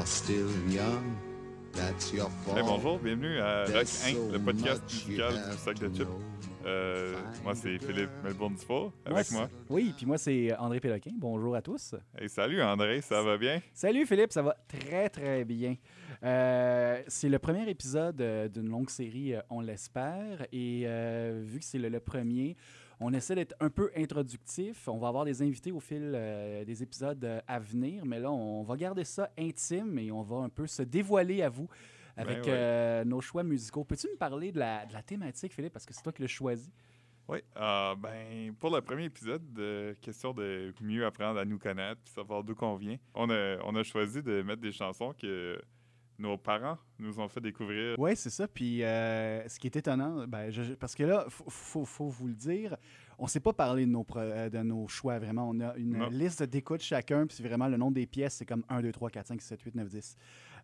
Hey, bonjour, bienvenue à Rock There's 1, so le podcast musical du have sac de to chips. Euh, moi, c'est Philippe Melbourne Dufour avec Moi, Oui, puis moi, c'est André Péloquin. Bonjour à tous. Hey, salut André, ça va bien? Salut Philippe, ça va très très bien. Euh, c'est le premier épisode euh, d'une longue série, on l'espère. Et euh, vu que c'est le, le premier, on essaie d'être un peu introductif. On va avoir des invités au fil euh, des épisodes euh, à venir, mais là, on va garder ça intime et on va un peu se dévoiler à vous avec Ben euh, nos choix musicaux. Peux-tu me parler de la, de la thématique, Philippe, parce que c'est toi qui l'as choisi? Oui. euh, ben, pour le premier épisode, de question de mieux apprendre à nous connaître puis savoir d'où qu'on vient, on a, on a choisi de mettre des chansons que nos parents nous ont fait découvrir. Oui, c'est ça. Puis euh, ce qui est étonnant, ben, je- parce que là, il faut, faut- faut vous le dire, on ne s'est pas parlé de nos, euh, de nos choix, vraiment. On a une Non. liste d'écoute chacun, puis vraiment le nom des pièces, c'est comme 1, 2, 3, 4, 5, 6, 7, 8, 9, 10.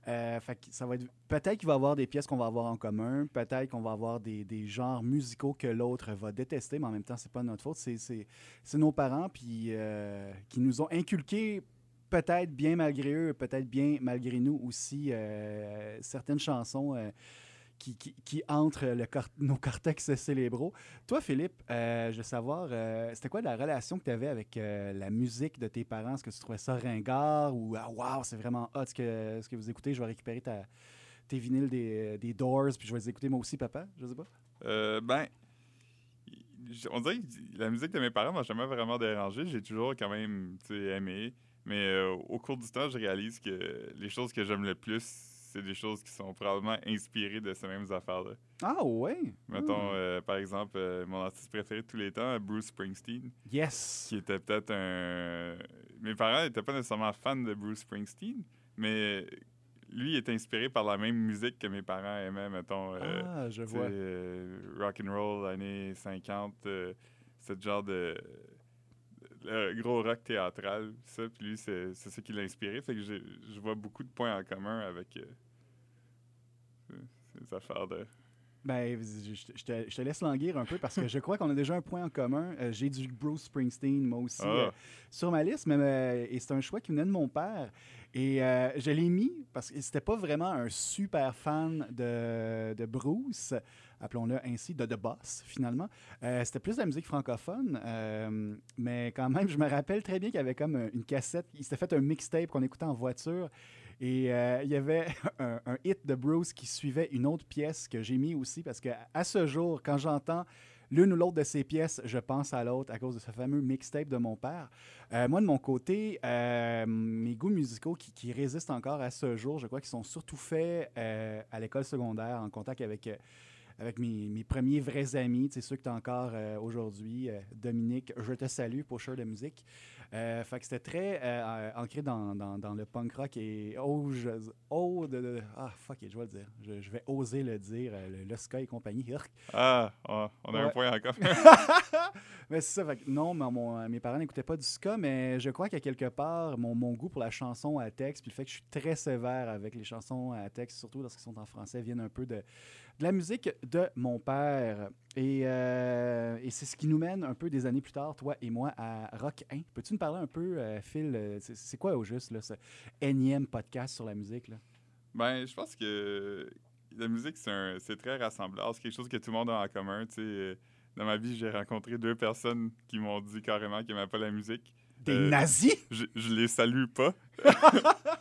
Euh, fait que ça va être peut-être qu'il va y avoir des pièces qu'on va avoir en commun, peut-être qu'on va avoir des, des genres musicaux que l'autre va détester, mais en même temps, c'est pas notre faute. C'est nos parents puis, euh, qui nous ont inculqué, peut-être bien malgré eux, peut-être bien malgré nous aussi, euh, certaines chansons euh, qui, qui, qui entrent le nos cortex cérébraux. Toi, Philippe, euh, je veux savoir, c'était quoi la relation que tu avais avec la musique de tes parents? Est-ce que tu trouvais ça ringard ou ah, wow, c'est vraiment hot ce que, ce que vous écoutez? Je vais récupérer ta, tes vinyles des, Doors, puis je vais les écouter moi aussi, papa? Je sais pas. Ben, on dirait que la musique de mes parents m'a jamais vraiment dérangé. J'ai toujours quand même aimé. Mais euh, au cours du temps, je réalise que les choses que j'aime le plus, c'est des choses qui sont probablement inspirées de ces mêmes affaires-là. Ah ouais? Mettons, Hmm. euh, par exemple, euh, mon artiste préféré de tous les temps, Bruce Springsteen, Yes! qui était peut-être un... Mes parents n'étaient pas nécessairement fans de Bruce Springsteen, mais lui est inspiré par la même musique que mes parents aimaient, mettons. ah, je vois. rock and roll, années 50, euh, ce genre de... le gros rock théâtral, ça, puis lui, c'est ça qui l'a inspiré. Fait que je vois beaucoup de points en commun avec euh, ces affaires de... Ben, je, te, je te laisse languir un peu parce que je crois qu'on a déjà un point en commun. Euh, J'ai du Bruce Springsteen, moi aussi, Ah. euh, sur ma liste, mais euh, et c'est un choix qui venait de mon père. Et je l'ai mis parce que c'était pas vraiment un super fan de, de Bruce, appelons-le ainsi, de The Boss, finalement. C'était plus de la musique francophone, mais quand même, je me rappelle très bien qu'il y avait comme une cassette. Il s'était fait un mixtape qu'on écoutait en voiture. Et euh, il y avait un, hit de Bruce qui suivait une autre pièce que j'ai mis aussi parce que à ce jour, quand j'entends l'une ou l'autre de ces pièces, je pense à l'autre à cause de ce fameux mixtape de mon père. Euh, moi, de mon côté, euh, mes goûts musicaux qui, résistent encore à ce jour, je crois qu'ils sont surtout faits à l'école secondaire, en contact avec, avec mes, premiers vrais amis, ceux que tu as encore aujourd'hui. Dominique, je te salue, pocheur de musique. Euh, fait que c'était très euh, ancré dans, dans, dans le punk rock et oh, je, oh de, de- ah fuck it, je vais le dire. Je, je vais oser le dire, euh, le, le Sky et compagnie. Ah, on on a un point en commun. mais c'est ça, fait que non, mais mon- mes parents n'écoutaient pas du ska, mais je crois qu'à quelque part, mon, mon goût pour la chanson à texte, puis le fait que je suis très sévère avec les chansons à texte, surtout lorsqu'elles sont en français, viennent un peu de, de la musique de mon père. Et, euh, et c'est ce qui nous mène un peu des années plus tard, toi et moi, à Rock 1. Peux-tu nous parler un peu, euh, Phil, euh, c'est quoi au juste, là, ce énième podcast sur la musique? Là? Ben, je pense que la musique, c'est très rassembleur. C'est quelque chose que tout le monde a en commun. tu sais. Euh, Dans ma vie, j'ai rencontré deux personnes qui m'ont dit carrément qu'ils n'aimaient pas la musique. Des Euh, nazis? Je, je les salue pas.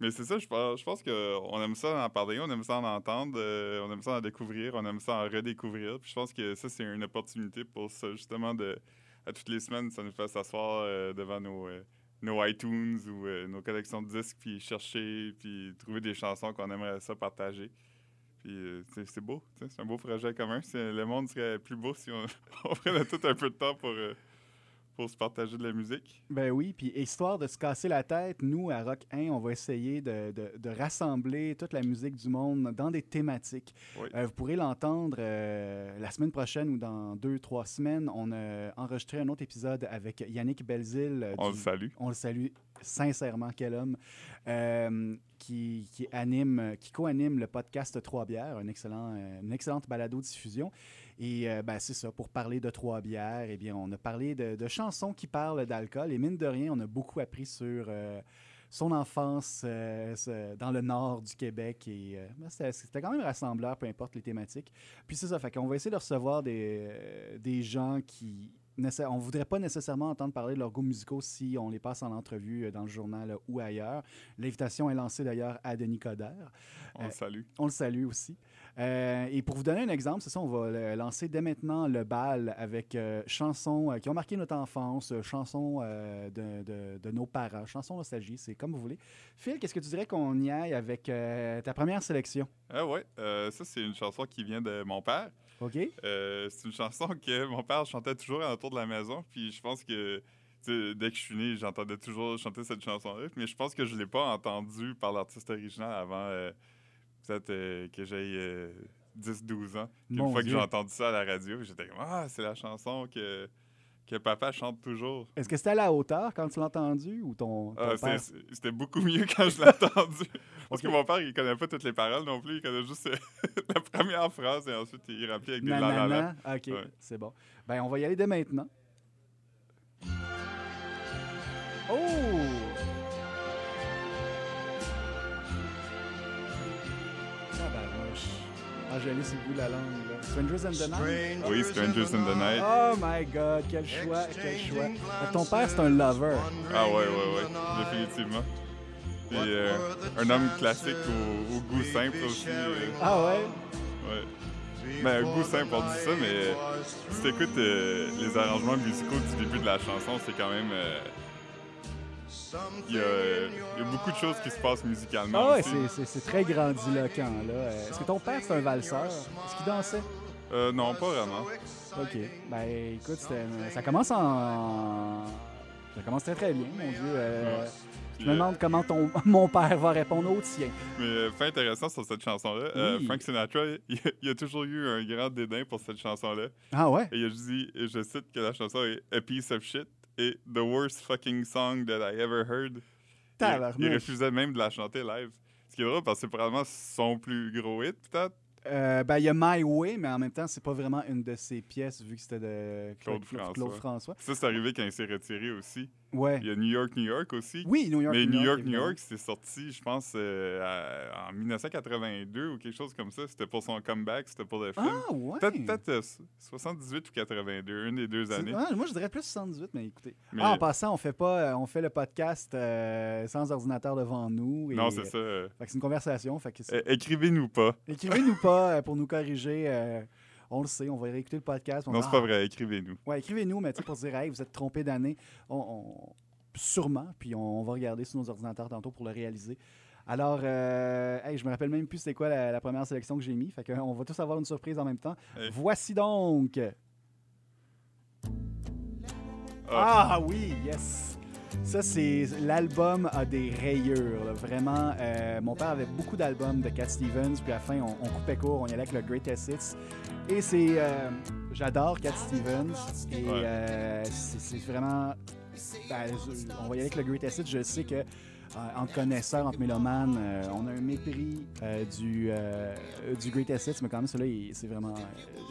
Mais c'est ça, je pense, je pense qu'on aime ça en parler, on aime ça en entendre, euh, on aime ça en découvrir, on aime ça en redécouvrir. Puis je pense que ça, c'est une opportunité pour ça, justement, de, à toutes les semaines, ça nous fait s'asseoir euh, devant nos, euh, nos iTunes ou nos collections de disques, puis chercher, puis trouver des chansons qu'on aimerait ça partager. Puis c'est beau, c'est un beau projet commun. Le monde serait plus beau si on, on prenait tout un peu de temps pour, pour se partager de la musique. Ben oui, puis histoire de se casser la tête, nous, à Rock 1, on va essayer de, de- de rassembler toute la musique du monde dans des thématiques. Oui. Euh, vous pourrez l'entendre euh, la semaine prochaine ou dans deux, trois semaines. On a enregistré un autre épisode avec Yannick Belzil. euh, On du- le salue. On le salue sincèrement, quel homme, qui, qui anime, qui co-anime le podcast Trois Bières, un excellent, une excellente balado-diffusion. Et euh, ben, c'est ça, pour parler de Trois Bières, eh bien, on a parlé de, de chansons qui parlent d'alcool. Et mine de rien, on a beaucoup appris sur euh, son enfance euh, dans le nord du Québec. Et euh, ben, c'était quand même rassembleur, peu importe les thématiques. Puis c'est ça, fait qu'on va essayer de recevoir des, des gens qui... On voudrait pas nécessairement entendre parler de leurs goûts musicaux si on les passe en entrevue dans le journal ou ailleurs. L'invitation est lancée d'ailleurs à Denis Coderre. On le salue. On le salue aussi. Euh, et pour vous donner un exemple, c'est ça, on va lancer dès maintenant le bal avec euh, chansons euh, qui ont marqué notre enfance, chansons de, de- de nos parents, chansons nostalgie, c'est comme vous voulez. Phil, qu'est-ce que tu dirais qu'on y aille avec ta première sélection? Ah ouais, ça c'est une chanson qui vient de mon père. OK? C'est une chanson que mon père chantait toujours autour de la maison. Puis je pense que dès que je suis né, j'entendais toujours chanter cette chanson-là. Mais je pense que je ne l'ai pas entendue par l'artiste original avant euh, peut-être euh, que j'aie 10-12 ans. Puis une fois que j'ai entendu ça à la radio, j'étais comme Ah, c'est la chanson que, que papa chante toujours. Est-ce que c'était à la hauteur quand tu l'as entendu ou ton, ton Ah, père? C'était beaucoup mieux quand je l'ai entendu. Parce que mon père, il connaît pas toutes les paroles non plus. Il connaît juste euh, la première phrase et ensuite il remplit avec des la? OK, Ouais. c'est bon. Ben, on va y aller dès maintenant. Oh! Allé sur le bout de la langue, là. Strangers in the Night? Oui, Strangers in the Night. Oh my God, quel choix, quel choix. Ton père, c'est un lover. Ah ouais, ouais, ouais, définitivement. Puis euh, un homme classique au, au goût simple aussi. euh, Ah ouais? ouais. Mais un goût simple, on dit ça, mais euh, si t'écoutes euh, les arrangements musicaux du début de la chanson, c'est quand même... euh, Il y, a, il y a beaucoup de choses qui se passent musicalement Ah ouais, c'est- très grandiloquent, là. Euh, Est-ce que ton père, c'est un valseur? Est-ce qu'il dansait? Euh, non, pas vraiment. OK. Ben, écoute, ça commence en... Ça commence très, très bien, mon Dieu. Euh, Je me demande comment ton, mon père va répondre au tien. Mais fait intéressant sur cette chanson-là, euh. Frank Sinatra, il, il a toujours eu un grand dédain pour cette chanson-là. Ah ouais? Et il a dit, et je cite que la chanson est A piece of shit et the worst fucking song that I ever heard. Il, refusait même de la chanter live. Ce qui est drôle parce que c'est probablement son plus gros hit, peut-être? Euh, ben, il y a My Way, mais en même temps, c'est pas vraiment une de ses pièces, vu que c'était de Claude Claude François. Ça, c'est arrivé quand il s'est retiré aussi. Ouais. Il y a New York, New York aussi. Oui, New York, Mais New York, New. York, c'est sorti, je pense, euh, à- en 1982 ou quelque chose comme ça. C'était pour son comeback, c'était pour le film. Ah ouais? Peut-être peut-être, euh, 78 ou 82, une des deux années. ah, moi, je dirais plus 78, mais écoutez. Mais- Ah, en passant, on fait pas, euh, on fait le podcast sans ordinateur devant nous. et- non, c'est ça. c'est une conversation. Écrivez-nous pas. Écrivez-nous pas pour nous corriger. Euh, on le sait, on va réécouter le podcast. on Non, c'est pas vrai, écrivez-nous. Ouais, écrivez-nous, mais pour dire, hey, vous êtes trompé d'année. On, on- Sûrement, puis on, on va regarder sur nos ordinateurs tantôt pour le réaliser. Alors, euh, hey, je me rappelle même plus c'est quoi la, la première sélection que j'ai mis. Fait qu'on va tous avoir une surprise en même temps. Hey. Voici donc. Ah, Ah oui, yes! Ça, c'est. L'album a des rayures, là, vraiment. euh, mon père avait beaucoup d'albums de Cat Stevens, puis à la fin, on, on coupait court, on y allait avec le Greatest Hits. Et c'est. euh, J'adore Cat Stevens. Et Ouais. euh, c'est vraiment. ben, on va y aller avec le Greatest Hits. Je sais que. euh, entre connaisseurs, entre mélomanes, euh, on a un mépris du, du Greatest Hits, mais quand même, celui-là, il- c'est vraiment.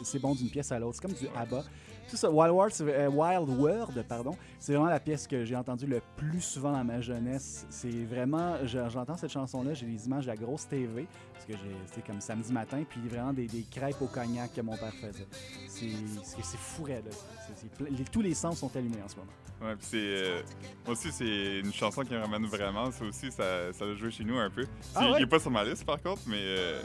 c'est bon d'une pièce à l'autre. C'est comme du ABBA. C'est ça, Wild World, euh, Wild World, pardon, c'est vraiment la pièce que j'ai entendue le plus souvent dans ma jeunesse. C'est vraiment, je- j'entends cette chanson-là, j'ai les images de la grosse TV, parce que c'était comme samedi matin, puis vraiment des, des crêpes au cognac que mon père faisait. C'est c'est- c'est fou raide, là. Les- tous les sens sont allumés en ce moment. ouais, puis c'est. euh, moi aussi, c'est une chanson qui me ramène vraiment. Ça aussi, ça, ça a joué chez nous un peu. Ah ouais? Il est pas sur ma liste, par contre, mais. euh,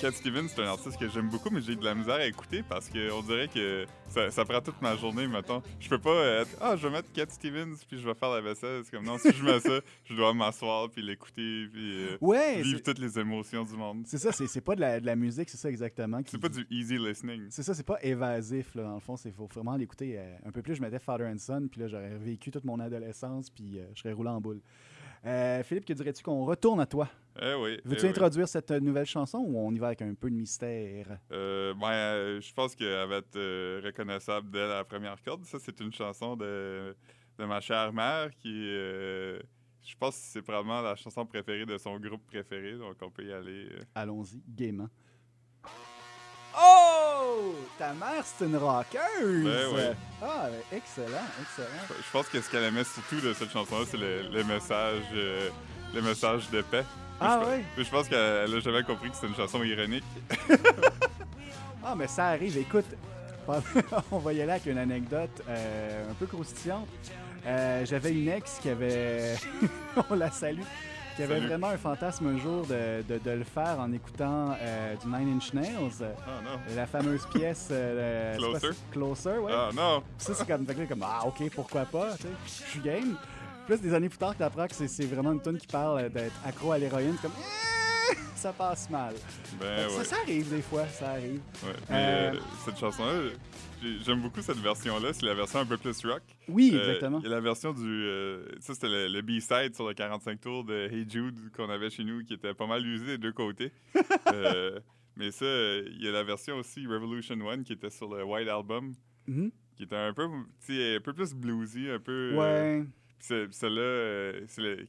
Cat Stevens, c'est un artiste que j'aime beaucoup, mais j'ai de la misère à écouter parce qu'on dirait que ça, ça prend toute ma journée, mettons. Je peux pas euh, être Ah, je vais mettre Cat Stevens puis je vais faire la vaisselle. C'est comme non, si je mets ça, je dois m'asseoir puis l'écouter puis euh, Ouais, vivre toutes les émotions du monde. c'est ça, c'est c'est pas de la, de la musique, c'est ça exactement. qui- C'est pas du easy listening. C'est ça, c'est pas évasif, là, dans le fond. Il faut vraiment l'écouter euh, un peu plus. Je mettais Father and Son, puis là, j'aurais vécu toute mon adolescence, puis euh, je serais roulé en boule. Euh, Philippe, que dirais-tu qu'on retourne à toi? Eh oui. Veux-tu eh oui. introduire cette euh, nouvelle chanson ou on y va avec un peu de mystère? Euh, ben, je pense qu'elle va être euh, reconnaissable dès la première corde. Ça, c'est une chanson de, de ma chère mère, qui je pense c'est probablement la chanson préférée de son groupe préféré, donc on peut y aller. Allons-y, gaiement. Ta mère, c'est une rockeuse! Ben ouais. Ah, ben, excellent, excellent. Je pense que ce qu'elle aimait surtout de cette chanson-là, c'est le, le message, euh, le message de paix. Ah je, ouais? Je pense qu'elle a jamais compris que c'était une chanson ironique. Ah, mais ça arrive. Écoute, on va y aller avec une anecdote euh, un peu croustillante. Euh, J'avais une ex qui avait, on la salue, qui avait vraiment un fantasme un jour de, de- de le faire en écoutant euh, du Nine Inch Nails, Ah non. la fameuse pièce euh, pas- Closer? Closer, ouais. Ah non. Ça, c'est comme, comme, ah, ok, pourquoi pas, tu sais, je suis game. Plus des années plus tard, tu apprends que c'est- vraiment une tune qui parle d'être accro à l'héroïne, comme, ça passe mal. Ben ça, ouais. ça arrive des fois, ça arrive. ouais. Mais Euh, euh, cette chanson-là, j'aime beaucoup cette version-là. C'est la version un peu plus rock. Oui, Euh, exactement. Il y a la version du. euh, ça, c'était le, le B-side sur le 45 tours de Hey Jude qu'on avait chez nous qui était pas mal usé des deux côtés. Euh, mais ça, il y a la version aussi Revolution One qui était sur le White Album, Mhm. qui était un peu, un peu plus bluesy, un peu. Ouais. Celle-là,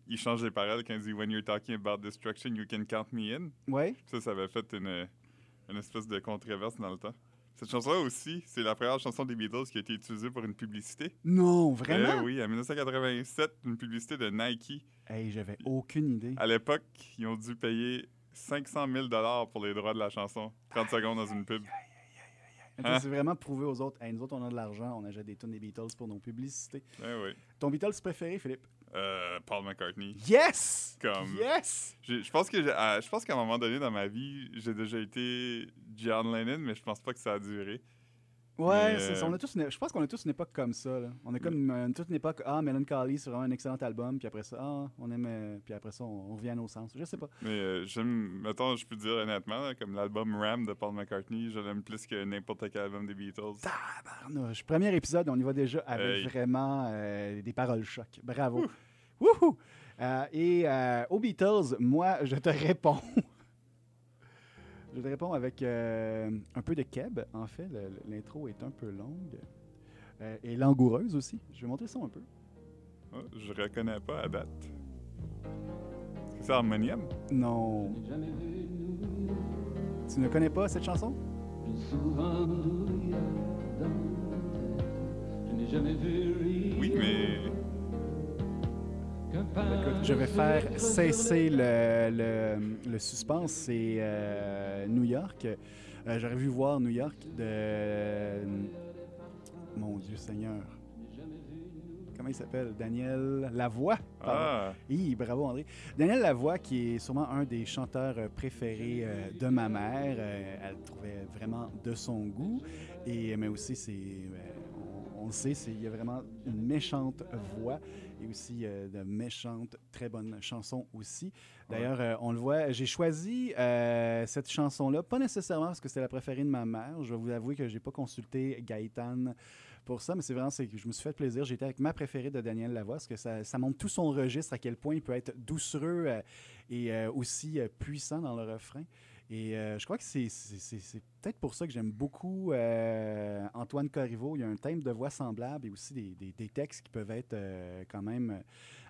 il change les paroles quand il dit When you're talking about destruction, you can count me in. Ouais. Ça, ça avait fait une, une espèce de controverse dans le temps. Cette chanson-là aussi, c'est la première chanson des Beatles qui a été utilisée pour une publicité. Non, vraiment? Eh oui, en 1987, une publicité de Nike. Hey, j'avais aucune idée. À l'époque, ils ont dû payer 500 000 pour les droits de la chanson. 30 secondes dans une pub. Hein? C'est vraiment prouvé aux autres. Hey, nous autres, on a de l'argent, on achète des tonnes des Beatles pour nos publicités. Eh oui. Ton Beatles préféré, Philippe? Euh, Paul McCartney. Yes! Comme- Yes! Je pense que je pense qu'à un moment donné dans ma vie, j'ai déjà été John Lennon, mais je pense pas que ça a duré. Ouais, Mais, c'est ça, euh, on a tous une- je pense qu'on a tous une époque comme ça. Là. On a comme euh, toute une époque, ah, Melancholy, c'est vraiment un excellent album, puis après ça, ah, on aime, euh, puis après ça, on, on revient à nos sens. Je sais pas. Mais euh, j'aime, mettons, je peux dire honnêtement, là, comme l'album Ram de Paul McCartney, je l'aime plus que n'importe quel album des Beatles. Tabarnouche. Premier épisode, on y va déjà avec Hey. vraiment euh, des paroles choc. Bravo. Wouhou! Euh, et euh, aux Beatles, moi, je te réponds. Je te réponds avec euh, un peu de keb, en fait. L'intro est un peu longue. Euh, et langoureuse aussi. Je vais montrer ça un peu. Ah, je reconnais pas à date. C'est Harmonium? Non. Tu ne connais pas cette chanson? Oui, mais Écoute, je vais faire cesser le, le- le suspense. C'est euh, New York. Euh, J'aurais vu voir New York de. Mon Dieu Seigneur. Comment il s'appelle? Daniel Lavoie. ah, Hi, bravo André. Daniel Lavoie, qui est sûrement un des chanteurs euh, préférés euh, de ma mère. Elle le trouvait vraiment de son goût. Et, mais aussi, c'est, on, on le sait, c'est- il y a vraiment une méchante voix et aussi euh, de méchantes, très bonnes chansons aussi. D'ailleurs, euh, on le voit, j'ai choisi euh, cette chanson-là, pas nécessairement parce que c'était la préférée de ma mère. Je vais vous avouer que j'ai pas consulté Gaëtan pour ça, mais c'est vraiment c'est que je me suis fait plaisir. J'étais avec ma préférée de Daniel Lavoie, parce que ça, ça montre tout son registre, à quel point il peut être doucereux et aussi puissant dans le refrain. Et euh, je crois que c'est peut-être pour ça que j'aime beaucoup euh, Antoine Corriveau. Il y a un thème de voix semblable et aussi des, des- des textes qui peuvent être euh, quand même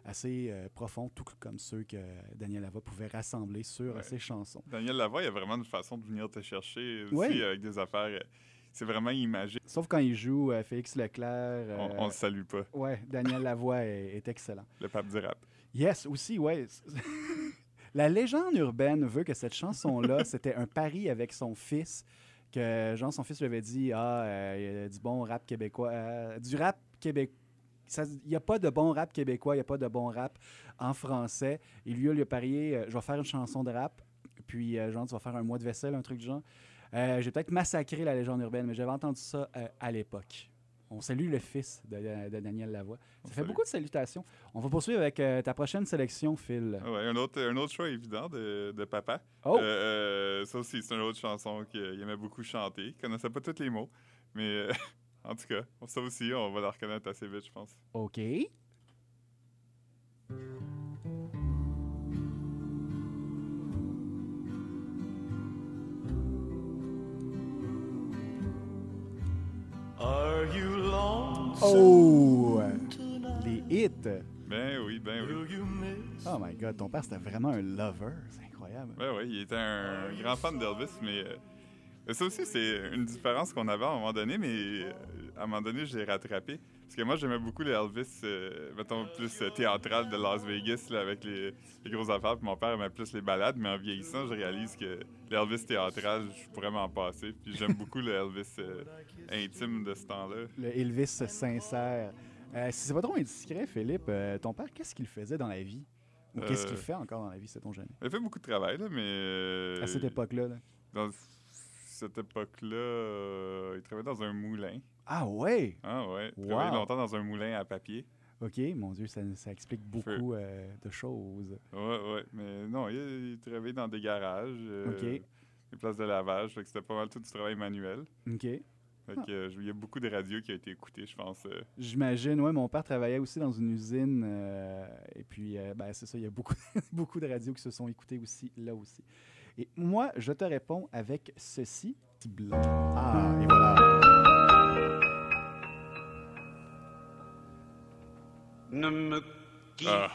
assez profonds, tout comme ceux que Daniel Lavoie pouvait rassembler sur Ouais. ses chansons. Daniel Lavoie, il a vraiment une façon de venir te chercher aussi Ouais. avec des affaires. C'est vraiment imagé. Sauf quand il joue euh, Félix Leclerc. On, on le salue pas, Ouais, Daniel Lavoie est, est excellent. le pape du rap. Yes, aussi, ouais. La légende urbaine veut que cette chanson-là, c'était un pari avec son fils, que genre son fils lui avait dit Ah, euh, il y a du bon rap québécois, euh, du rap québécois. Il n'y a pas de bon rap québécois, il n'y a pas de bon rap en français. Et lui, il lui a parié euh, Je vais faire une chanson de rap, puis euh, genre, tu vas faire un mois de vaisselle, un truc du genre. Euh, J'ai peut-être massacré la légende urbaine, mais j'avais entendu ça euh, à l'époque. On salue le fils de, de Daniel Lavoie. On Ça fait salue. beaucoup de salutations. On va poursuivre avec euh, ta prochaine sélection, Phil. Ah Ouais, un, autre, un autre choix évident de, de papa. Oh! Euh, euh, ça aussi, c'est une autre chanson qu'il aimait beaucoup chanter. Il connaissait pas tous les mots, mais euh, en tout cas, ça aussi, on va la reconnaître assez vite, je pense. OK. Are you Oh! Les hit. Ben oui, ben oui. Oh my God, ton père, c'était vraiment un lover. C'est incroyable. Ben oui, il était un grand fan d'Elvis, mais euh, mais ça aussi, c'est une différence qu'on avait à un moment donné, mais euh, à un moment donné, j'ai rattrapé. Parce que moi, j'aimais beaucoup les Elvis, euh, mettons, plus euh, théâtral de Las Vegas, là, avec les, les grosses affaires. Puis mon père aimait plus les balades, mais en vieillissant, je réalise que les Elvis théâtral, je pourrais m'en passer. Puis j'aime beaucoup le Elvis euh, intime de ce temps-là. Le Elvis sincère. Euh, si c'est pas trop indiscret, Philippe, ton père, qu'est-ce qu'il faisait dans la vie? Ou qu'est-ce qu'il fait encore dans la vie, c'est ton jamais? Il fait beaucoup de travail, là, mais... À cette époque-là. là. Dans cette époque-là, euh, il travaillait dans un moulin. Ah ouais! Ah ouais, il Wow. travaillait longtemps dans un moulin à papier. OK, mon Dieu, ça, ça explique beaucoup euh, de choses. Ouais, ouais, mais non, il, il travaillait dans des garages, euh, des places de lavage, fait que c'était pas mal tout du travail manuel. OK. Fait Ah. que, il y a beaucoup de radios qui ont été écoutées, je pense. J'imagine, ouais, mon père travaillait aussi dans une usine. et puis, ben, c'est ça, il y a beaucoup, beaucoup de radios qui se sont écoutées aussi, là aussi. Et moi, je te réponds avec ceci. Ah, et voilà. Ne me quitte Ah.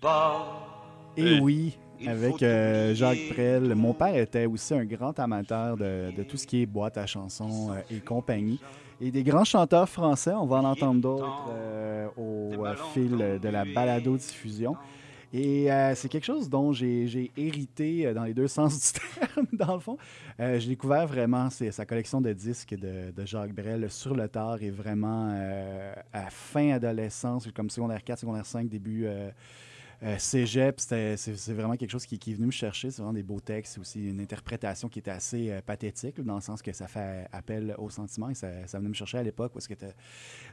pas. Et oui, avec euh, Jacques. Prel. Mon père était aussi un grand amateur de, de tout ce qui est boîte à chansons euh, et compagnie. Et des grands chanteurs français, on va en entendre d'autres euh, au fil de la balado-diffusion. Et euh, c'est quelque chose dont j'ai hérité euh, dans les deux sens du terme, dans le fond. Euh, j'ai découvert vraiment sa collection de disques de, Jacques Brel sur le tard et vraiment à fin adolescence, comme secondaire 4, secondaire 5, début euh, cégep. C'est vraiment quelque chose qui, qui est venu me chercher. C'est vraiment des beaux textes. C'est aussi une interprétation qui était assez euh, pathétique, dans le sens que ça fait appel aux sentiments et ça, ça venait me chercher à l'époque parce que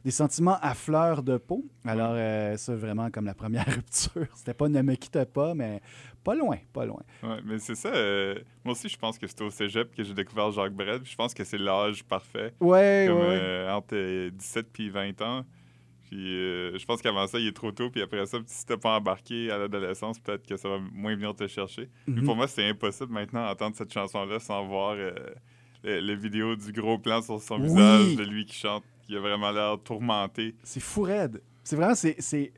des sentiments à fleur de peau. Alors, euh, ça, vraiment, comme la première rupture. C'était pas ne me quitte pas, mais pas loin, pas loin. Ouais, mais c'est ça. moi aussi, je pense que c'était au cégep que j'ai découvert Jacques Brel. Je pense que c'est l'âge parfait, Ouais, comme ouais, ouais. entre euh, 17 puis 20 ans. Puis euh, je pense qu'avant ça, il est trop tôt. Puis après ça, si t'es pas embarqué à l'adolescence, peut-être que ça va moins venir te chercher. Mais Mhm. pour moi, c'est impossible maintenant d'entendre cette chanson-là sans voir euh, le, le vidéo du gros plan sur son Oui. visage de lui qui chante, qui a vraiment l'air tourmenté. C'est fou raide. C'est vraiment, c'est, c'est,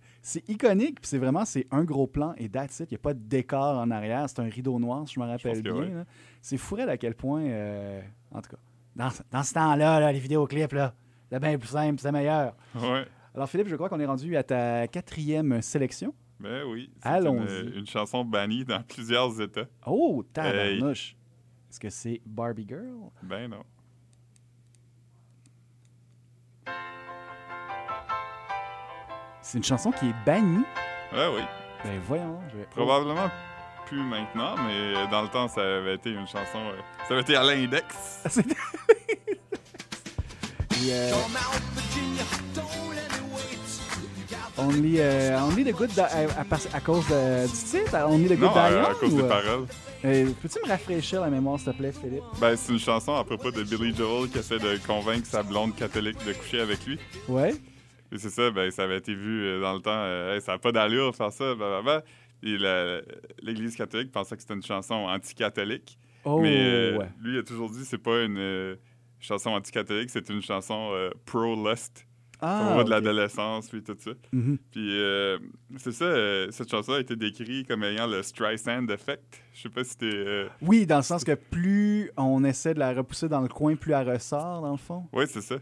iconique, puis c'est vraiment, c'est un gros plan et that's it. Il n'y a pas de décor en arrière, c'est un rideau noir, si je me rappelle bien. C'est fou raide à quel point, euh, en tout cas, dans, ce- dans ce temps-là, là, les vidéoclips, là, c'est bien plus simple, c'est meilleur. Ouais. Alors Philippe, je crois qu'on est rendu à ta quatrième sélection. Ben oui. c'est Allons-y. Une, une chanson bannie dans plusieurs États. Oh, tabarnouche! Est-ce que c'est Barbie Girl? Ben non. C'est une chanson qui est bannie. Ouais, oui. Ben voyons, je vais... Probablement plus maintenant, mais dans le temps, ça avait été une chanson. euh, ça avait été à l'index. Ah, euh, only, euh, only the Good Di- à, à- à cause de- du titre, Only the Good Non, euh, à cause ou, des euh, paroles. euh, Peux-tu me rafraîchir la mémoire, s'il te plaît, Philippe? Ben, c'est une chanson à propos de Billy Joel qui essaie de convaincre sa blonde catholique de coucher avec lui. Ouais. Et c'est ça, ben, ça avait été vu euh, dans le temps. euh, Hey, ça n'a pas d'allure de faire ça, blablabla. Et la- l'Église catholique pensait que c'était une chanson anti-catholique. Oh, Mais euh, ouais. lui, il a toujours dit que c'est pas une euh, chanson anti-catholique, c'est une chanson euh, pro-lust. Ah, On voit de l'adolescence, puis tout ça. Mhm. Puis euh, c'est ça, euh, cette chanson a été décrite comme ayant le Streisand effect. Je sais pas si t'es. euh, Oui, dans le sens que plus on essaie de la repousser dans le coin, plus elle ressort, dans le fond. Ouais, c'est ça.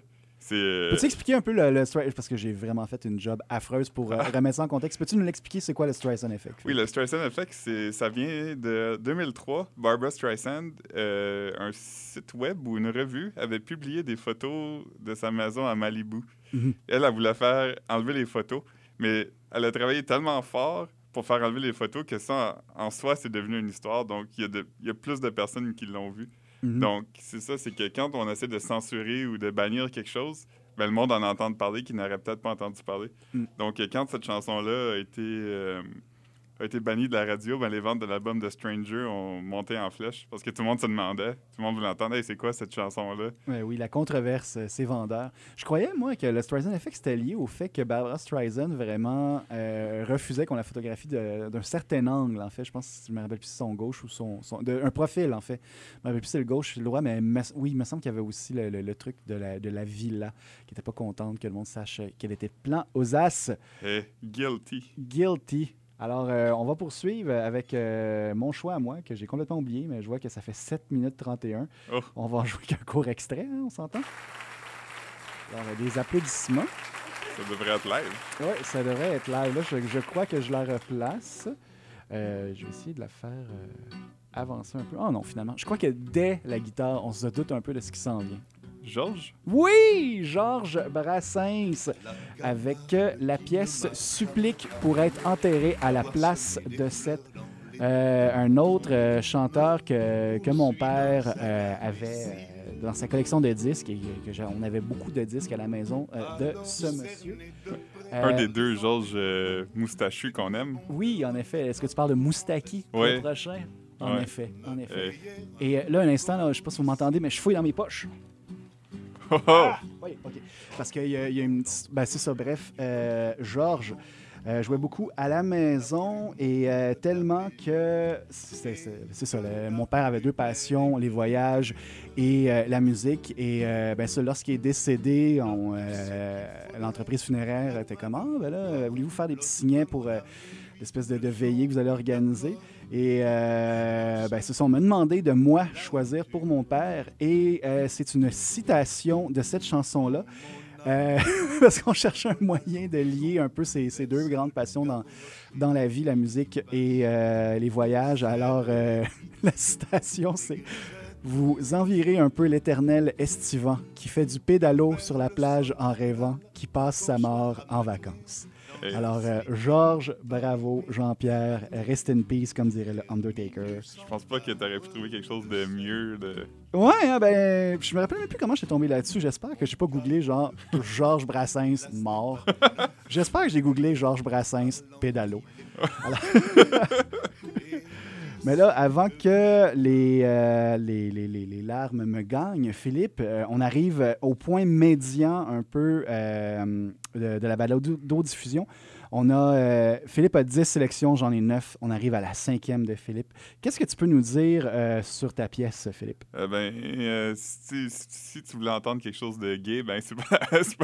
Euh, Peux-tu expliquer un peu le, le. Parce que j'ai vraiment fait une job affreuse pour euh, remettre ça en contexte. Peux-tu nous l'expliquer, c'est quoi le Streisand Effect? Oui, le Streisand Effect, ça vient de 2003. Barbara Streisand, euh, un site web ou une revue, avait publié des photos de sa maison à Malibu. Mhm. Elle, elle voulait faire enlever les photos, mais elle a travaillé tellement fort pour faire enlever les photos que ça, en en soi, c'est devenu une histoire. Donc, il y, a y plus de personnes qui l'ont vu. Mhm. Donc, c'est ça, c'est que quand on essaie de censurer ou de bannir quelque chose, ben, le monde en entend parler qui n'aurait peut-être pas entendu parler. Mm. Donc, quand cette chanson-là a été, euh, a été banni de la radio, ben, les ventes de l'album de Stranger ont monté en flèche parce que tout le monde se demandait, tout le monde voulait entendre, Hey, c'est quoi cette chanson-là? Ouais, oui, la controverse, euh, c'est vendeur. Je croyais, moi, que le Streisand Effect, c'était lié au fait que Barbara Streisand vraiment euh, refusait qu'on la photographie d'un certain angle, en fait. Je pense, je me rappelle plus si c'est son gauche ou son... son- de- un profil, en fait. Je me rappelle plus si c'est le gauche le droit, mais me- oui, il me semble qu'il y avait aussi le, le- le truc de la, de la villa, qui n'était pas contente que le monde sache euh, qu'elle était plan aux as. Et guilty. Guilty. Alors, euh, on va poursuivre avec euh, mon choix à moi, que j'ai complètement oublié, mais je vois que ça fait 7 minutes 31. Oh. On va en jouer qu'un court extrait, hein, on s'entend? Alors, euh, des applaudissements. Ça devrait être live. Oui, ça devrait être live. Là, je, je crois que je la replace. Euh, je vais essayer de la faire avancer un peu. Oh non, finalement. Je crois que dès la guitare, on se doute un peu de ce qui s'en vient. Georges? Oui, Georges Brassens, avec euh, la pièce Supplique pour être enterré à la place de cette. Euh, un autre euh, chanteur que, que mon père euh, avait dans sa collection de disques, et que j'ai- on avait beaucoup de disques à la maison de ce monsieur. Un des deux Georges moustachus qu'on aime. Oui, en effet. Est-ce que tu parles de Moustaki Oui. le prochain? En Ouais. effet, en effet. Et là, un instant, là, je sais pas si vous m'entendez, mais je fouille dans mes poches. Oh, oh! Oui, OK. Parce qu'il y, y a une petite... Ben, c'est ça, bref. euh, Georges euh, jouait beaucoup à la maison et euh, tellement que... C'est ça, le- mon père avait deux passions, les voyages et euh, la musique. Et ben lorsqu'il est décédé, l'entreprise funéraire était comme « Ah, ben là, voulez-vous faire des petits signets pour... l'espèce de, de veillée que vous allez organiser. Et euh, ben, ça, on m'a demandé de moi choisir pour mon père. Et euh, c'est une citation de cette chanson-là. Euh, parce qu'on cherchait un moyen de lier un peu ces, deux grandes passions dans, dans la vie, la musique et euh, les voyages. Alors, la citation, c'est Vous envirez un peu l'éternel estivant qui fait du pédalo sur la plage en rêvant, qui passe sa mort en vacances. Alors, euh, Georges, bravo, Jean-Pierre, rest in peace, comme dirait le Undertaker. Je pense pas que t'aurais pu trouver quelque chose de mieux. De... Ouais, hein, ben, je me rappelle même plus comment j'étais tombé là-dessus. J'espère que j'ai pas googlé genre Georges Brassens mort. J'espère que j'ai googlé Georges Brassens pédalo. Alors- Mais là, avant que les, euh, les, les- les- les larmes me gagnent, Philippe, euh, on arrive au point médian un peu euh, de, de la balado-diffusion. On a, euh, Philippe a 10 sélections, j'en ai 9. On arrive à la cinquième de Philippe. Qu'est-ce que tu peux nous dire euh, sur ta pièce, Philippe? Euh, ben, si, si- si tu voulais entendre quelque chose de gay, ben c'est pas,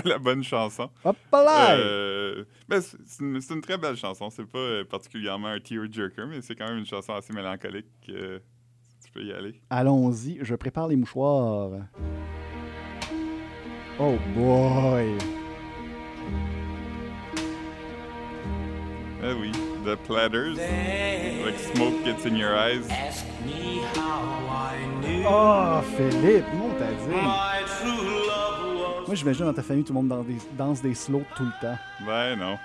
la bonne chanson. Hop là! Ben, c'est une, très belle chanson. C'est pas particulièrement un tearjerker, mais c'est quand même une chanson assez mélancolique. tu peux y aller. Allons-y, je prépare les mouchoirs. Oh boy! Ah oui, The Platters, avec Smoke Gets in Your Eyes. Ask me how I knew Oh, Philippe, mon t'as dit. my true love was Moi, j'imagine dans ta famille, tout le monde dans des- danse des slows tout le temps. Ben non.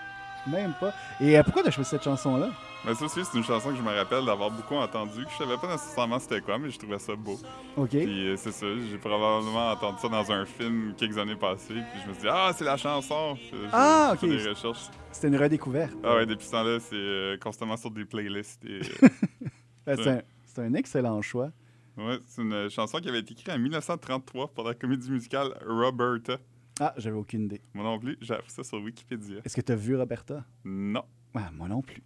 Même pas. Et euh, pourquoi t'as choisi cette chanson-là? Mais ça aussi, c'est une chanson que je me rappelle d'avoir beaucoup entendue, que je savais pas nécessairement c'était quoi, mais je trouvais ça beau. OK. Puis euh, c'est ça, j'ai probablement entendu ça dans un film quelques années passées, puis je me suis dit, ah, c'est la chanson! J'ai Ah, ok. des recherches. C'était une redécouverte. Ah ouais, depuis ce temps-là, c'est euh, constamment sur des playlists. Et, euh, Euh, C'est un, c'est un excellent choix. ouais, c'est une chanson qui avait été écrite en 1933 pour la comédie musicale Roberta. Ah, j'avais aucune idée. Moi non plus, j'ai appris ça sur Wikipédia. Est-ce que t'as vu Roberta? Non. Ah, moi non plus.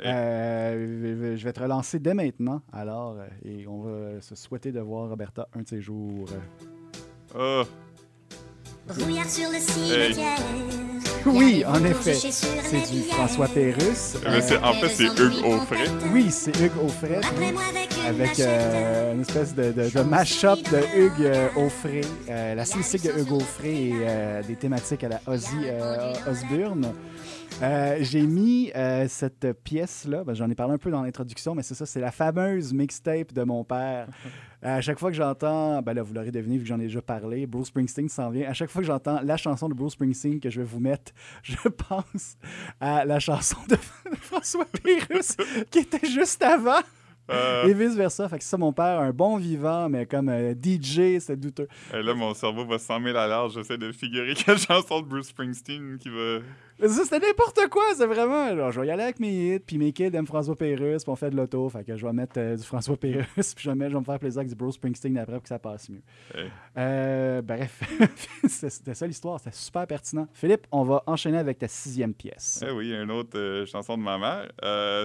Eh. Euh, je vais te relancer dès maintenant, alors, euh, et on va se souhaiter de voir Roberta un de ces jours. Ah, Brouillard sur le Hey. cimetière. Oui, en effet. C'est du. François Pérusse. mais c'est- en fait, c'est Hugues Aufray. Oui, c'est Hugues une Avec euh, une espèce de, de, de mash-up de Hugues euh, Aufray, euh, la stylistique de Hugues Aufray et euh, des thématiques à la Ozzy euh, Osbourne. Euh, J'ai mis euh, cette pièce-là, ben, j'en ai parlé un peu dans l'introduction, mais c'est ça, c'est la fameuse mixtape de mon père. À chaque fois que j'entends, ben là, vous l'aurez deviné vu que j'en ai déjà parlé, Bruce Springsteen s'en vient. À chaque fois que j'entends la chanson de Bruce Springsteen que je vais vous mettre, je pense à la chanson de François Pérusse qui était juste avant. Euh, Et vice-versa. Fait que ça, mon père, un bon vivant, mais comme euh, DJ, c'était douteux. et là, mon cerveau va 100 000 à l'heure. J'essaie de figurer quelle chanson de Bruce Springsteen qui va. C'était n'importe quoi, c'est vraiment. genre, je vais y aller avec mes hits, puis mes kids aiment François Pérusse, puis on fait de l'auto. Fait que je vais mettre euh, du François Pérusse, puis je vais, mettre- je vais me faire plaisir avec du Bruce Springsteen après pour que ça passe mieux. Hey. Euh, bref, c'était ça l'histoire, c'était super pertinent. Philippe, on va enchaîner avec ta sixième pièce. Eh oui, une autre euh, chanson de ma mère.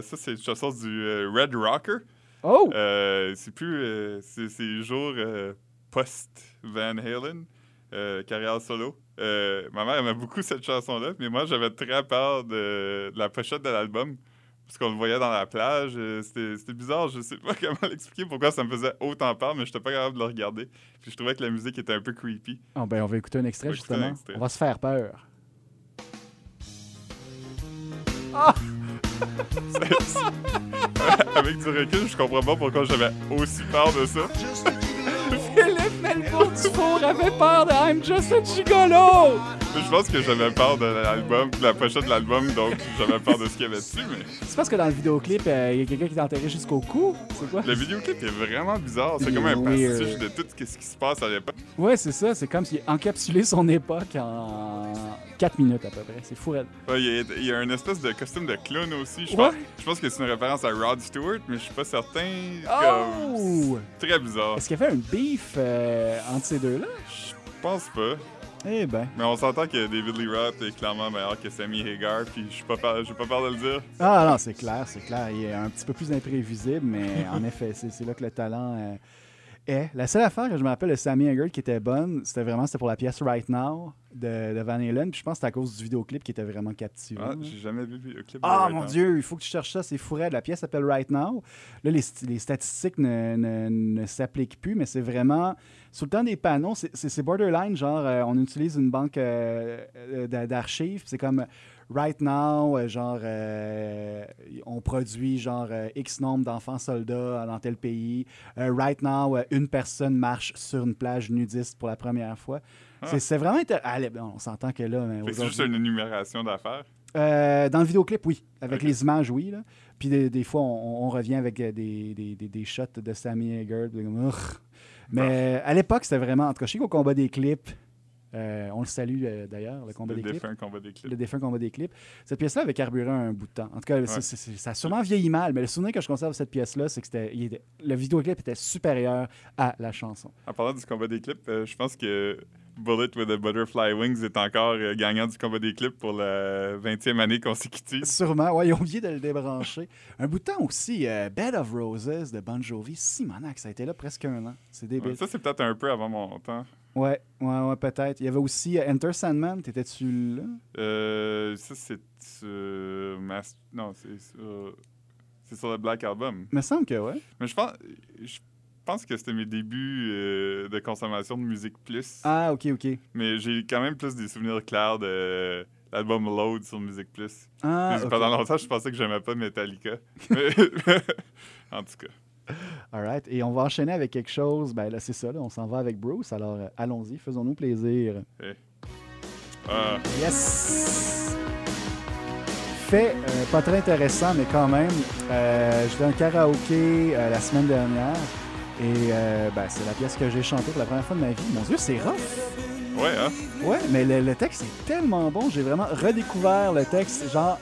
Ça, c'est une chanson du Red Rocker. Oh! C'est plus. c'est euh, post-Van Halen, carrière solo. Euh, ma mère aimait beaucoup cette chanson-là, mais moi, j'avais très peur de, de la pochette de l'album. Parce qu'on le voyait dans la plage. euh, C'était bizarre. Je sais pas comment l'expliquer pourquoi ça me faisait autant peur, mais j'étais pas capable de le regarder. Puis je trouvais que la musique était un peu creepy. Ah, ben, on va écouter un extrait, On un justement. extrait. On va se faire peur. Avec du recul, je comprends pas pourquoi j'avais aussi peur de ça. Philippe Dufour avait peur de I'm Just a Gigolo! Je pense que j'avais peur de l'album, de la pochette de l'album, donc j'avais peur de ce qu'il y avait dessus, mais C'est parce que dans le vidéoclip, euh, il y a quelqu'un qui est enterré jusqu'au cou. C'est quoi? le vidéoclip est vraiment bizarre. C'est comme un pastiche de tout ce qui se passe à l'époque. Ouais, c'est ça. C'est comme s'il encapsulé son époque en 4 minutes à peu près. C'est fou. Ouais, Il y, a- il y a une espèce de costume de clown aussi. Je Ouais. pense, je pense que c'est une référence à Rod Stewart, mais je suis pas certain. Oh! Très bizarre. Est-ce qu'il y avait un beef euh, entre ces deux-là? Je pense pas. Eh ben. Mais on s'entend que David Lee Roth est clairement meilleur que Sammy Hagar, puis je suis pas peur, j'ai pas peur de le dire. Ah non, c'est clair, c'est clair. Il est un petit peu plus imprévisible, mais en effet, c'est c'est là que le talent euh, est. La seule affaire que je me rappelle de Sammy Hagar qui était bonne, c'était vraiment c'était pour la pièce Right Now de, de Van Halen. Puis je pense que c'était à cause du vidéoclip qui était vraiment captivant. Ah, j'ai jamais vu le clip. Ah Right mon Now. Dieu, il faut que tu cherches ça, c'est fourré. La pièce s'appelle Right Now. Là, les, st- les statistiques ne, ne- ne s'appliquent plus, mais c'est vraiment. Sous le temps des panneaux, c'est- c'est c'est borderline, genre, euh, on utilise une banque euh, euh, d'a- d'archives, c'est comme Right Now, euh, genre, euh, on produit genre euh, X nombre d'enfants soldats dans tel pays. Euh, right Now, une personne marche sur une plage nudiste pour la première fois. Ah. C'est- vraiment. intér- Allez, bon, on s'entend que là. c'est juste une énumération d'affaires? dans le vidéoclip, oui. Avec les images, oui. Là. Puis des, des fois, on, on revient avec des, des, des, des shots de Sammy Urgh. Mais à l'époque, c'était vraiment. En tout cas, je sais qu'au combat des clips, euh, on le salue euh, d'ailleurs, le combat Le des clips. défunt combat des clips. Le défunt combat des clips. Cette pièce-là avait carburé un bout de temps. En tout cas, ça a sûrement vieilli mal, mais le souvenir que je conserve de cette pièce-là, c'est que était- le vidéoclip était supérieur à la chanson. En parlant du combat des clips, euh, je pense que Bullet with the Butterfly Wings est encore gagnant du combat des clips pour la 20e année consécutive. Sûrement, ouais, ils ont oublié de le débrancher. un bout de temps aussi, Bed of Roses de Bon Jovi, Simonac, ça a été là presque un an. C'est débile. Ouais, ça, c'est peut-être un peu avant mon temps. Ouais, ouais, ouais, peut-être. Il y avait aussi euh, Enter Sandman, t'étais-tu là? Euh, ça, c'est sur... Mas- Non, c'est sur... C'est sur le Black Album. Il me semble que ouais. Mais je pense... Je pense que c'était mes débuts euh, de consommation de musique plus. Ah, ok, ok. Mais j'ai quand même plus des souvenirs clairs de l'album Load sur Musique Plus. Ah. Pendant longtemps, je pensais que j'aimais pas Metallica. Mais- en tout cas. All right. Et on va enchaîner avec quelque chose. Ben là, c'est ça, là, on s'en va avec Bruce. Alors, euh, allons-y, faisons-nous plaisir. Ah, Yes! Fait euh, pas très intéressant, mais quand même. Euh, J'étais un karaoké euh, la semaine dernière. Et euh, ben, c'est la pièce que j'ai chantée pour la première fois de ma vie. Mon Dieu, c'est rough! ouais, hein? Ouais, mais le, le texte est tellement bon. J'ai vraiment redécouvert le texte. Genre,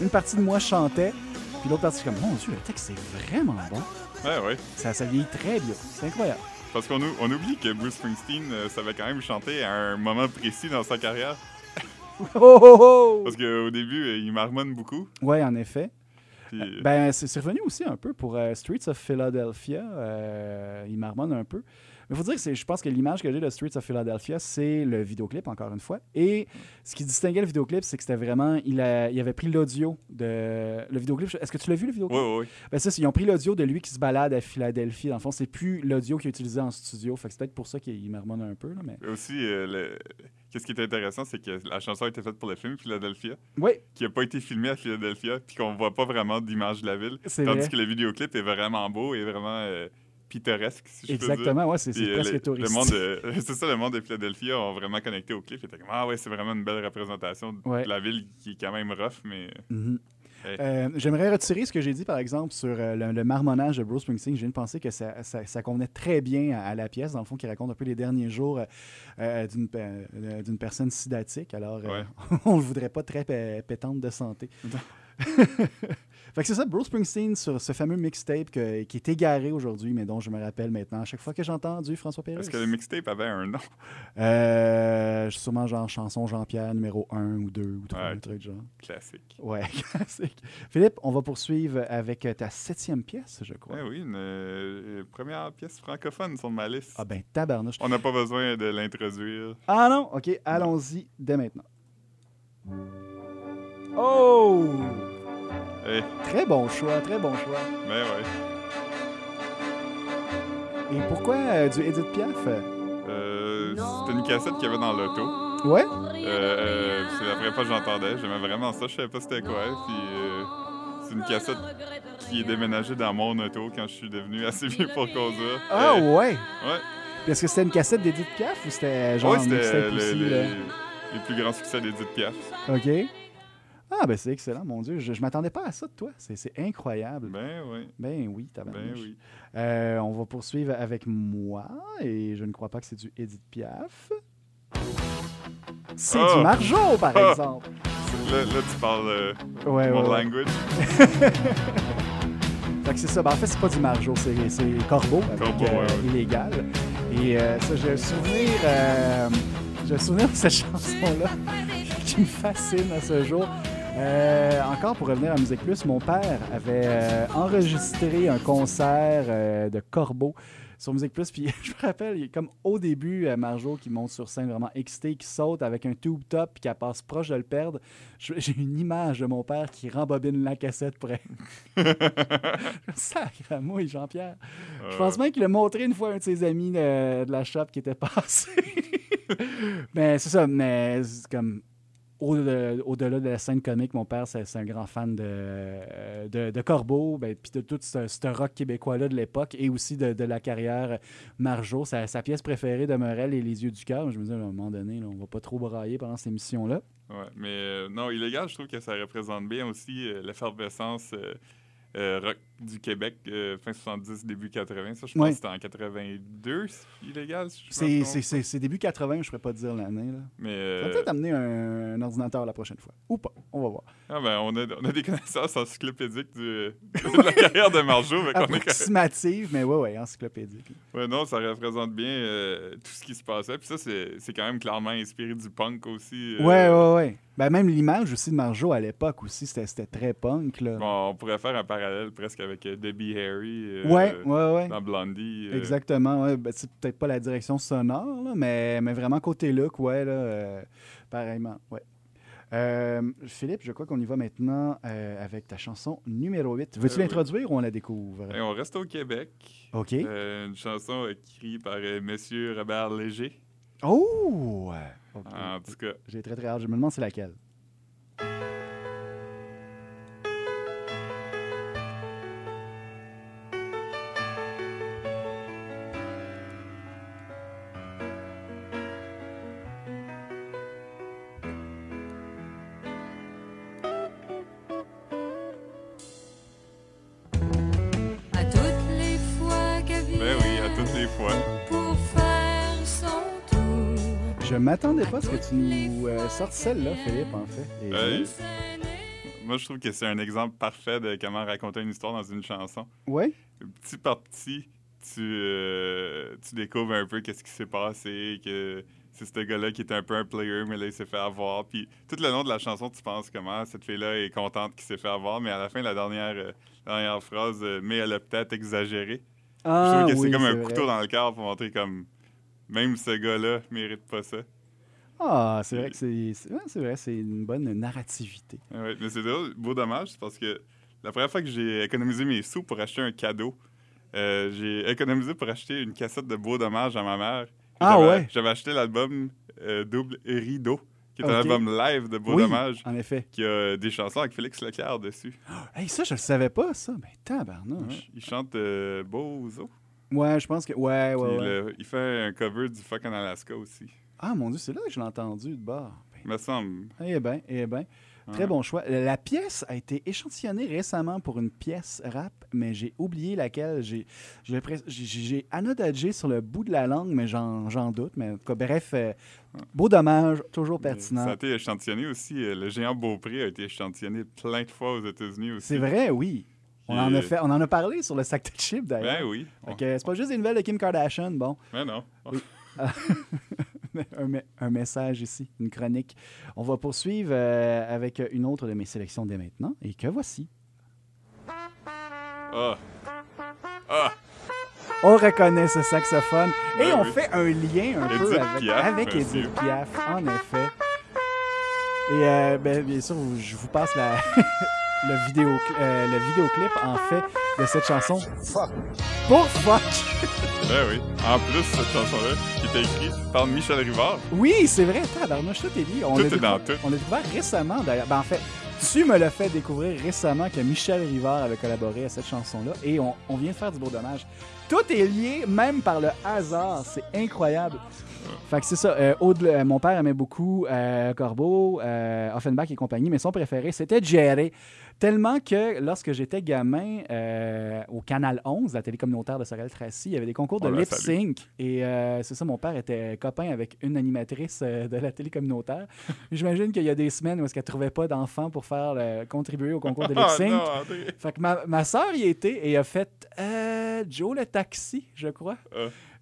une partie de moi chantait, puis l'autre partie, comme, mon Dieu, le texte, c'est vraiment bon. Ouais, ouais. Ça, ça vieillit très bien. C'est incroyable. Parce qu'on ou- on oublie que Bruce Springsteen euh, savait quand même chanter à un moment précis dans sa carrière. Oh, oh, oh! Parce qu'au début, euh, il marmonne beaucoup. Ouais, en effet. Puis, euh, Ben, c'est revenu aussi un peu pour euh, Streets of Philadelphia. euh, il marmonne un peu. Mais il faut dire que je pense que l'image que j'ai de Streets of Philadelphia, c'est le vidéoclip, encore une fois. Et ce qui distinguait le vidéoclip, c'est que c'était vraiment. Il, a- il avait pris l'audio de. Le vidéoclip. Est-ce que tu l'as vu, le vidéoclip? ouais, ouais. Ben, ça, ils ont pris l'audio de lui qui se balade à Philadelphie. Dans le fond, c'est plus l'audio qu'il a utilisé en studio. Fait que c'est peut-être pour ça qu'il marmonne un peu. Là, mais... Aussi, euh, le- qu'est-ce qui est intéressant, c'est que la chanson a été faite pour le film Philadelphia, Oui, qui n'a pas été filmé à Philadelphia, puis qu'on voit pas vraiment d'image de la ville. Tandis vrai. que le vidéoclip est vraiment beau et vraiment euh, pittoresque, si je peux dire. Exactement, ouais, c'est presque le, touristique. le monde de- c'est ça, le monde de Philadelphia ont vraiment connecté au clip. Ils étaient comme, ah ouais, c'est vraiment une belle représentation de Ouais. la ville qui est quand même rough, mais Mhm. Hey. Euh, J'aimerais retirer ce que j'ai dit, par exemple, sur euh, le, le marmonnage de Bruce Springsteen. Je viens de penser que ça, ça, ça convenait très bien à, à la pièce, dans le fond, qui raconte un peu les derniers jours euh, euh, d'une pe- d'une personne sidatique. Alors, on ne voudrait pas très pé- pétante de santé. fait que c'est ça, Bruce Springsteen sur ce fameux mixtape que- qui est égaré aujourd'hui, mais dont je me rappelle maintenant à chaque fois que j'ai entendu François Pérez. Est-ce que le mixtape avait un nom? Euh, sûrement genre chanson Jean-Pierre numéro 1 ou 2 ou 3, Ouais. un truc genre. Classique. Ouais, classique. Philippe, on va poursuivre avec ta septième pièce, je crois. Ouais, oui, une euh, première pièce francophone sur ma liste. Ah ben, tabarnouche. On n'a pas besoin de l'introduire. Ah non, ok, allons-y dès maintenant. Oh! Très bon choix, très bon choix. ben ouais. Et pourquoi euh, du Edith Piaf? Euh, C'était une cassette qu'il y avait dans l'auto. Ouais? Euh, euh, c'est la première fois que j'entendais. J'aimais vraiment ça. Je savais pas c'était quoi. Puis euh, c'est une cassette qui est déménagée dans mon auto quand je suis devenu assez vieux pour conduire. Ah ouais! ouais. Puis Est-ce que c'était une cassette d'Edith Piaf ou c'était genre Ouais, un c'était le- les, les plus grands succès d'Edith Piaf. OK. Ah ben c'est excellent, mon Dieu. Je, je m'attendais pas à ça de toi. C'est incroyable. Ben oui. Ben oui, tabarnouche. Ben oui. Euh, on va poursuivre avec moi et je ne crois pas que c'est du Edith Piaf. C'est Ah! du Margeau, par Ah! exemple. Là, là, tu parles euh, Ouais, mon ouais, ouais. language. Fait que c'est ça. Ben, en fait, c'est pas du Margeau, c'est Corbeau avec Corbeau, euh, ouais. Illégal. Et euh, ça, j'ai un souvenir, j'ai un souvenir de cette chanson-là qui me fascine à ce jour. Euh, encore pour revenir à Musique Plus, mon père avait euh, enregistré un concert euh, de Corbeau sur Musique Plus. Puis je me rappelle, comme au début, Marjo qui monte sur scène vraiment excité, qui saute avec un tube top puis qui passe proche de le perdre. J'ai une image de mon père qui rembobine la cassette pour Sacramouille, Jean-Pierre. Je pense même qu'il a montré une fois à un de ses amis de, de la shop qui était passé. mais c'est ça, mais c'est comme au-delà de la scène comique, mon père, c'est un grand fan de, de, de Corbeau, ben, puis de tout ce, rock québécois-là de l'époque et aussi de, de la carrière Marjo. Sa, sa pièce préférée demeurait Les, Les yeux du cœur. Je me disais, à un moment donné, là, on va pas trop brailler pendant cette émission-là. Ouais, mais euh, non, illégal, je trouve que ça représente bien aussi euh, l'effervescence euh, euh, rock du Québec, euh, fin 70, début 80. Ça, je pense Ouais. que c'était en 82, illégal. si C'est- début 80, je ne pourrais pas dire l'année. là. Mais va euh, peut-être amener un, un ordinateur la prochaine fois. Ou pas, on va voir. ah ben, on, a, on a des connaissances encyclopédiques du- de la carrière de Marjo. Approximative, mais ouais, ouais, encyclopédique. Ouais, non, ça représente bien euh, tout ce qui se passait. Puis ça, c'est c'est quand même clairement inspiré du punk aussi. euh, Ouais, ouais, ouais. Ben, même l'image aussi de Marjo à l'époque aussi, c'était c'était très punk. Là. Bon, on pourrait faire un parallèle presque avec euh, Debbie Harry euh, ouais, ouais, ouais. dans Blondie. euh, Exactement. Ouais. Ben, c'est peut-être pas la direction sonore, là, mais, mais vraiment côté look, ouais, là, pareillement. Ouais. Euh, Philippe, je crois qu'on y va maintenant euh, avec ta chanson numéro 8. Veux-tu Euh, oui. l'introduire ou on la découvre? Et on reste au Québec. OK. Une chanson écrite par Monsieur Robert Léger. Oh! En tout cas, J'ai très, très hâte. Je me demande c'est laquelle. M'attendais pas à ce que tu nous euh, sortes celle-là, Philippe, en fait. Et. Scène Moi, je trouve que c'est un exemple parfait de comment raconter une histoire dans une chanson. Ouais? Petit par petit, tu, euh, tu découvres un peu qu'est-ce qui s'est passé, que c'est ce gars-là qui était un peu un player, mais là, il s'est fait avoir. Puis tout le long de la chanson, tu penses comment cette fille-là est contente qu'il s'est fait avoir, mais à la fin, la dernière, euh, dernière phrase, euh, mais elle a peut-être exagéré. je Ah, trouve que oui, c'est comme un vrai. couteau dans le cœur pour montrer comme même ce gars-là mérite pas ça. Ah, c'est vrai que c'est c'est- ouais, vrai, c'est une bonne narrativité. Ouais, mais c'est drôle, beau dommage, c'est parce que la première fois que j'ai économisé mes sous pour acheter un cadeau, euh, j'ai économisé pour acheter une cassette de beau dommage à ma mère. Ah ouais? J'avais acheté l'album euh, Double Rideau, qui est un album live de Beau oui, Dommage, en effet. qui a des chansons avec Félix Leclerc dessus. Hey, ça, je le savais pas, ça. Ben, Ouais, tabarnouche. Il chante euh, Bozo. Ouais, je pense que... Ouais, ouais, Puis ouais. le- il fait un cover du Fuck en Alaska aussi. Ah, mon Dieu, c'est là que je l'ai entendu de bord. Ben, me semble. eh bien, eh bien. Très bon choix. La pièce a été échantillonnée récemment pour une pièce rap, mais j'ai oublié laquelle. J'ai j'ai anodagé sur le bout de la langue, mais j'en j'en doute. Mais en tout cas, bref, euh, beau dommage, toujours pertinent. Ça a été échantillonné aussi. euh, Le géant Beaupré a été échantillonné plein de fois aux États-Unis aussi. C'est vrai, oui. On en, a Et- fait, on en a parlé sur le sac de chips, d'ailleurs. Ben oui. C'est pas juste des nouvelles de Kim Kardashian, bon. Mais non. un, me- un message ici, une chronique. On va poursuivre euh, avec une autre de mes sélections dès maintenant, et que voici. Ah. Ah. On reconnaît ce saxophone et Ben on oui. fait un lien un peu avec, Piaf, avec. Edith Piaf, en effet. Et euh, ben, bien sûr, je vous passe la, le, vidéo, euh, le vidéoclip, en fait, de cette chanson. Fuck. Pour fuck! Ben oui. En plus, cette chanson-là, qui était écrite par Michel Rivard. Oui, c'est vrai, tabarnouche, tout est dit. On Tout l'a est découvert- dans tout. On l'a découvert récemment, d'ailleurs. Ben, en fait, tu me l'as fait découvrir récemment que Michel Rivard avait collaboré à cette chanson-là et on, on vient de faire du beau dommage. Tout est lié, même par le hasard. C'est incroyable. Fait que c'est ça. euh, Aude- euh, mon père aimait beaucoup euh, Corbeau, euh, Offenbach et compagnie, mais son préféré, c'était Jerry. Tellement que lorsque j'étais gamin euh, au Canal 11, la télé communautaire de Sorel-Tracy, il y avait des concours de lip sync. Et euh, c'est ça, mon père était copain avec une animatrice euh, de la télé communautaire. J'imagine qu'il y a des semaines où est-ce qu'elle trouvait pas d'enfants pour faire contribuer au concours de lip Ah sync. non. Fait que ma, ma soeur y était et a fait Joe le taxi, je crois.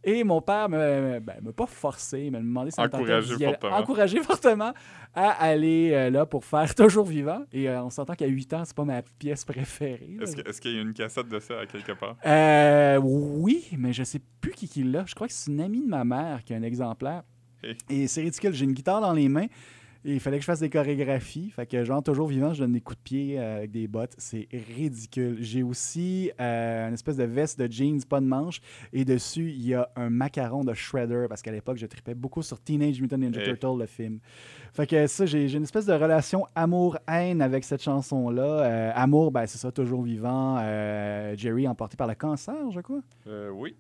Et mon père me, ben, m'a pas forcé, mais m'a demandé si me Encouragé fortement. encouragé fortement à aller euh, là pour faire Toujours vivant. Et euh, on s'entend qu'à 8 ans, c'est pas ma pièce préférée. Est-ce qu'il y a une cassette de ça à quelque part? Euh, oui, mais je sais plus qui qui l'a. Je crois que c'est une amie de ma mère qui a un exemplaire. Hey. Et c'est ridicule. J'ai une guitare dans les mains. Et il fallait que je fasse des chorégraphies. Fait que, genre, toujours vivant, je donne des coups de pied euh, avec des bottes. C'est ridicule. J'ai aussi euh, une espèce de veste de jeans, pas de manches. Et dessus, il y a un macaron de Shredder. Parce qu'à l'époque, je tripais beaucoup sur Teenage Mutant Ninja Hey. Turtle, le film. Fait que ça, j'ai une espèce de relation amour-haine avec cette chanson-là. Euh, amour, ben, c'est ça, toujours vivant. Euh, Jerry emporté par le cancer, je crois. Euh, oui.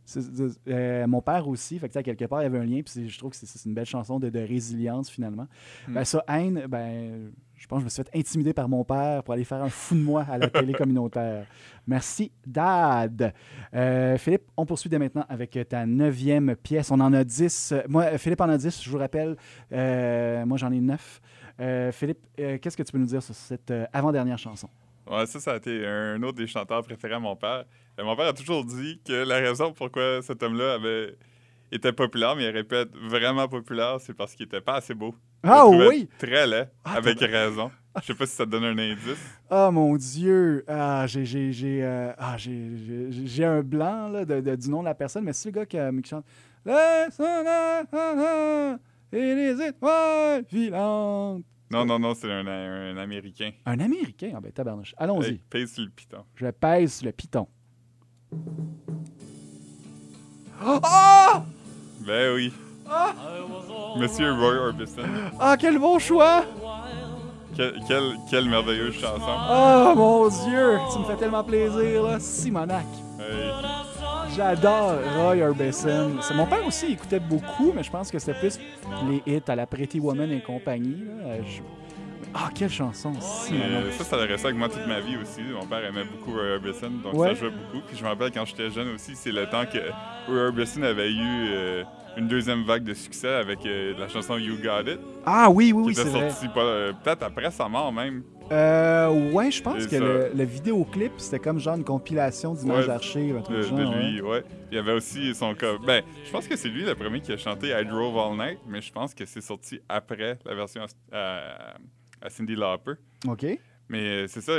Mon père aussi, fait que quelque part, il y avait un lien, puis je trouve que c'est- c'est une belle chanson de, de résilience finalement. Mm. Ben, ça, haine, ben, je pense que je me suis fait intimider par mon père pour aller faire un fou de moi à la télé communautaire. Merci, Dad. Euh, Philippe, on poursuit dès maintenant avec ta neuvième pièce. On en a dix. Moi, euh, Philippe en a dix, je vous rappelle. Euh, moi, j'en ai neuf. Euh, Philippe, qu'est-ce que tu peux nous dire sur cette avant-dernière chanson? Ouais, ça, ça a été un autre des chanteurs préférés à mon père. Mon père a toujours dit que la raison pourquoi cet homme-là avait était populaire, mais il aurait pu être vraiment populaire, c'est parce qu'il était pas assez beau. Ah oui! Très laid, Ah, avec raison. Je sais pas si ça te donne un indice. Oh mon Dieu! Ah, j'ai, j'ai, j'ai, euh, ah, j'ai, j'ai- j'ai un blanc là, de, de- du nom de la personne, mais c'est le gars qui, euh, qui chante Le soleil, ah, ah, et les étoiles filantes. Non, non, non, c'est un, un Américain. Un Américain? Ah ben tabarnouche. Allons-y. Hey, pèse sur le piton. Je pèse sur le piton. Oh! Ben oui. Monsieur Roy Orbison. Ah, quel bon choix! Quelle, quelle, quelle merveilleuse chanson. Oh mon Dieu! Tu me fais tellement plaisir, là. Simonac. Hey, J'adore Roy Orbison. C'est- Mon père aussi écoutait beaucoup, mais je pense que c'était plus les hits à la Pretty Woman et compagnie. là. Euh, je- Ah, quelle chanson! Euh, ça, ça a resté avec moi toute ma vie aussi. Mon père aimait beaucoup Roy Orbison, donc Ouais. ça jouait beaucoup. Puis je me rappelle quand j'étais jeune aussi, c'est le temps que Roy Orbison avait eu euh, une deuxième vague de succès avec euh, la chanson You Got It, Ah oui, oui, oui, c'est vrai. euh, peut-être après sa mort même. Euh, ouais, je pense Et que ça- le, le vidéoclip, c'était comme genre une compilation d'images Ouais, d'archives, un truc de, de ouais. lui, ouais. Il y avait aussi son. Ben, je pense que c'est lui le premier qui a chanté I Drove All Night, mais je pense que c'est sorti après la version à, à- à Cindy Lauper. OK. Mais euh, c'est ça,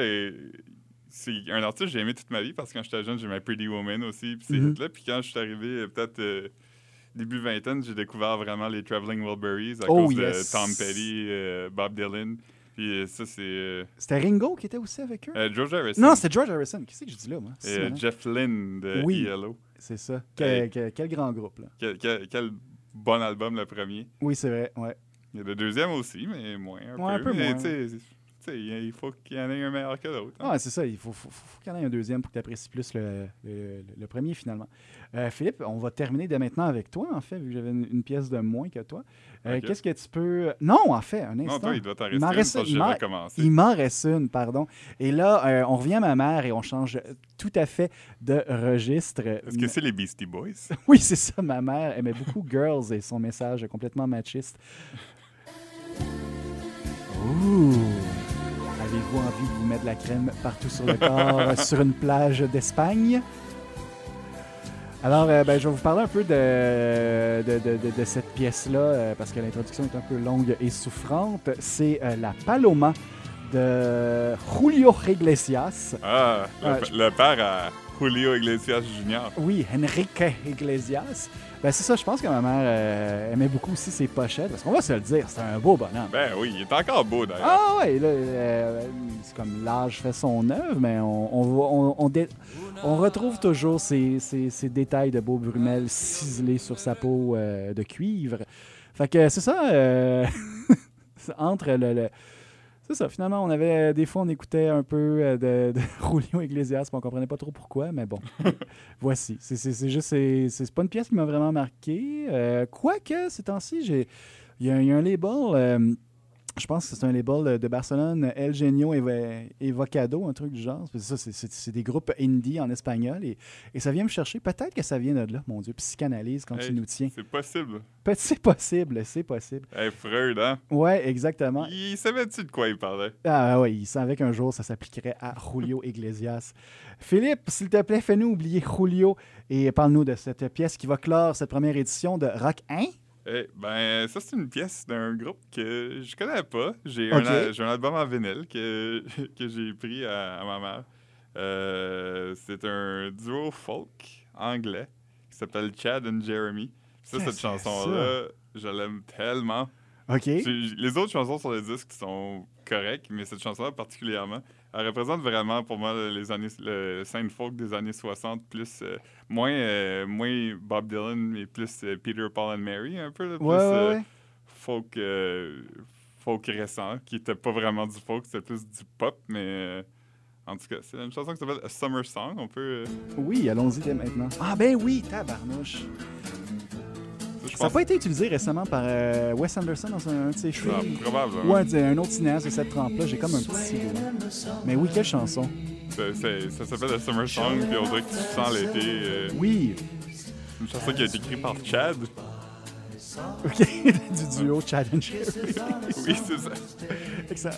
c'est un artiste que j'ai aimé toute ma vie parce que quand j'étais jeune, j'aimais Pretty Woman aussi, puis ces Mhm. hits-là. Puis quand je suis arrivé, euh, peut-être euh, début vingtaine, j'ai découvert vraiment les Traveling Wilburys à Oh, cause yes. de Tom Petty, euh, Bob Dylan. Puis euh, ça, c'est euh, C'était Ringo qui était aussi avec eux? euh, George Harrison. non, c'était George Harrison. Qu'est-ce que je dis là, moi? C'est Jeff Lynne de Oui. ELO. C'est ça. Quel, Hey. quel- quel grand groupe, là. Quel, bon album, le premier. Oui, c'est vrai, ouais. Il y a le deuxième aussi, mais moins un Ouais, un peu mais moins. Il faut qu'il y en ait un meilleur que l'autre. hein. Ah, c'est ça. Il faut, faut- faut- faut qu'il y en ait un deuxième pour que tu apprécies plus le, le- le premier, finalement. Euh, Philippe, on va terminer dès maintenant avec toi, en fait, vu que j'avais une, une pièce de moins que toi. Euh. Qu'est-ce que tu peux. Non, en fait, un instant. non, toi, il doit t'en rester reste- une il m'en- reste une, pardon. Et là, euh, on revient à ma mère et on change tout à fait de registre. Est-ce que c'est les Beastie Boys? Oui, c'est ça. Ma mère aimait beaucoup Girls et son message est complètement machiste. Ouh! Avez-vous envie de vous mettre de la crème partout sur le corps sur une plage d'Espagne? Alors, euh, ben, je vais vous parler un peu de, de, de- cette pièce-là, euh, parce que l'introduction est un peu longue et souffrante. C'est euh, La Paloma de Julio Iglesias. Ah, le, le père à Julio Iglesias Jr. Oui, Enrique Iglesias. Ben, c'est ça, je pense que ma mère euh, aimait beaucoup aussi ses pochettes, parce qu'on va se le dire, c'est un beau bonhomme. Ben oui, il est encore beau d'ailleurs. Ah là, euh, c'est comme l'âge fait son œuvre, mais on, on, va- on, on dé- on retrouve toujours ces, ces- ces détails de beau Brumel ciselés sur sa peau euh, de cuivre. Fait que c'est ça, euh, entre le... le- c'est ça, finalement, on avait des fois, on écoutait un peu euh, de, de Julio Iglesias, puis on comprenait pas trop pourquoi, mais bon, voici. C'est- juste, c'est c'est pas une pièce qui m'a vraiment marqué. Euh, Quoique, ces temps-ci, j'ai il y, a- il y a un label, euh, je pense que c'est un label de Barcelone, El Genio Evocado, un truc du genre. C'est ça, c'est- des groupes indie en espagnol et, et ça vient me chercher. Peut-être que ça vient de là, mon Dieu. Psychanalyse quand Hey, tu nous tiens. C'est possible. C'est possible, c'est possible. Hey, Freud, hein? Ouais, exactement. Il savait-tu de quoi il parlait? Ah oui, il savait qu'un jour ça s'appliquerait à Julio Iglesias. Philippe, s'il te plaît, fais-nous oublier Julio et parle-nous de cette pièce qui va clore cette première édition de Rock 1. Eh, ben, ça, c'est une pièce d'un groupe que je connais pas. J'ai un, album en vinyle que, que j'ai pris à, à ma mère. Euh, c'est un duo folk anglais qui s'appelle Chad and Jeremy. Ça, cette chanson-là, je l'aime tellement. OK. Les autres chansons sur le disque sont correctes, mais cette chanson-là particulièrement, elle représente vraiment pour moi les années, le scène folk des années 60, plus euh, moins, euh, moins Bob Dylan, mais plus euh, Peter, Paul and Mary, un peu, là, plus Ouais, ouais, euh, ouais. folk, euh, folk récent, qui était pas vraiment du folk, c'était plus du pop, mais euh, en tout cas, c'est une chanson qui s'appelle A Summer Song. On peut. euh, Oui, allons-y dès maintenant. Ah ben oui, tabarnouche. Ça n'a pas été utilisé récemment par euh, Wes Anderson dans un, un de ses films? Ah, probablement. Ou un, un autre cinéaste de cette trempe-là. J'ai comme un petit... Mais oui, quelle chanson? C'est- c'est- ça s'appelle A Summer Song, puis on dirait que tu sens l'été. euh, Oui. une chanson qui a été écrite par Chad. OK, du duo Challenge. Oui, c'est ça. Excellent.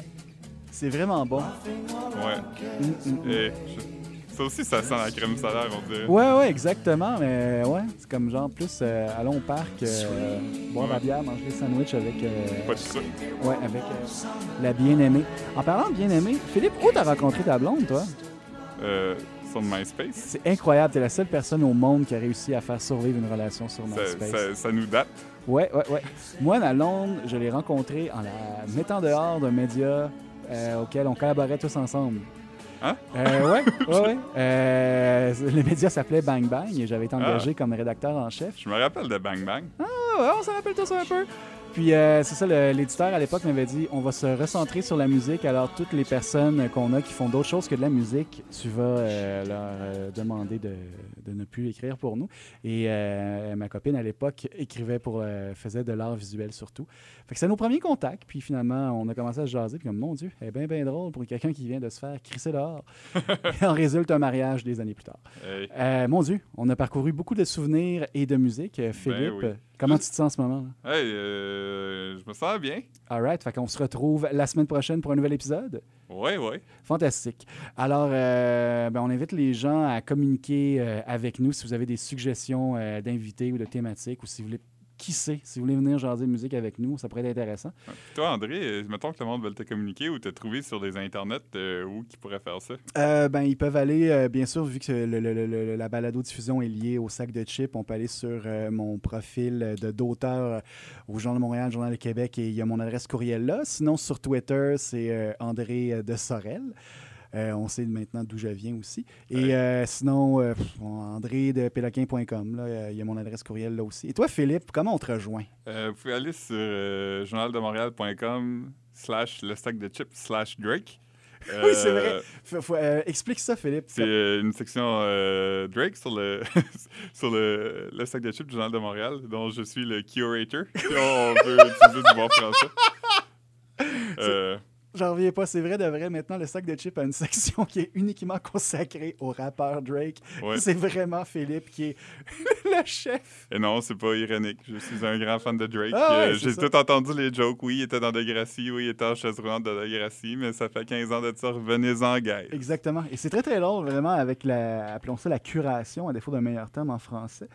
C'est vraiment bon. Ouais. Mm, mm. Et je- ça aussi, ça sent la crème solaire, on dirait. Ouais, ouais, exactement. Mais ouais, c'est comme genre plus euh, allons au parc, euh, boire la bière, manger des sandwichs avec, euh, Pas de ouais, avec la bien-aimée. En parlant de bien-aimée, Philippe, où t'as rencontré ta blonde, toi? Euh, sur MySpace. C'est incroyable. T'es la seule personne au monde qui a réussi à faire survivre une relation sur MySpace. ça- ça nous date. Ouais, ouais, ouais. Moi, ma blonde, je l'ai rencontrée en la mettant dehors d'un média auquel on collaborait tous ensemble. Hein? Euh, ouais, ouais, ouais. Euh, le média s'appelait Bang Bang et j'avais été engagé comme rédacteur en chef. Je me rappelle de Bang Bang. Ah ouais, on s'en rappelle tous un peu. Puis euh, c'est ça, l'éditeur à l'époque m'avait dit on va se recentrer sur la musique. Alors toutes les personnes qu'on a qui font d'autres choses que de la musique, tu vas euh, leur euh, demander de, de ne plus écrire pour nous. Et ma copine à l'époque écrivait pour, faisait de l'art visuel surtout. Fait que c'est nos premiers contacts. Puis finalement, on a commencé à se jaser. Puis comme mon Dieu, elle est bien bien drôle pour quelqu'un qui vient de se faire crisser dehors. Et en résulte un mariage des années plus tard. Hey. Mon Dieu, on a parcouru beaucoup de souvenirs et de musique. Euh, Philippe, oui. Comment tu te sens en ce moment? là? Hey, euh, je me sens bien. All right, fait qu'on se retrouve la semaine prochaine pour un nouvel épisode. Ouais, ouais. Fantastique. Alors, euh, ben, on invite les gens à communiquer euh, avec nous si vous avez des suggestions d'invités ou de thématiques ou si vous voulez, qui sait, si vous voulez venir jaser de musique avec nous, ça pourrait être intéressant. Toi, André, euh, mettons que le monde veut te communiquer ou te trouver sur des internets euh, où qui pourrait faire ça? Euh, ben, ils peuvent aller, euh, bien sûr, vu que le- le- le- le- la balado-diffusion est liée au sac de chips, on peut aller sur euh, mon profil de d'auteur au Journal de Montréal, Journal de Québec, et il y a mon adresse courriel là. Sinon, sur Twitter, c'est euh, André de Sorel. Euh, on sait maintenant d'où je viens aussi. Et Ouais. euh, sinon, euh, André de péloquin.com, il y a mon adresse courriel là aussi. Et toi, Philippe, comment on te rejoint? Vous pouvez aller sur journaldemontréal.com slash le sac de chips slash Drake. Oui, c'est vrai. Faut- faut, explique ça, Philippe. C'est une section Drake sur le sur le, le sac de chips du Journal de Montréal, dont je suis le curator. Si on peut utiliser du bon français. J'en reviens pas, c'est vrai de vrai. Maintenant, le sac de chips a une section qui est uniquement consacrée au rappeur Drake. Ouais. C'est vraiment Philippe qui est le chef. et non, c'est pas ironique. Je suis un grand fan de Drake. Ah ouais, Euh, J'ai tout entendu les jokes. Oui, il était dans Degrassi. Oui, il était en chaise roulante de Degrassi. Mais ça fait 15 ans de ça. Revenez-en, guys. Exactement. Et c'est très, très drôle, vraiment, avec la, appelons ça la curation, à défaut d'un meilleur terme en français.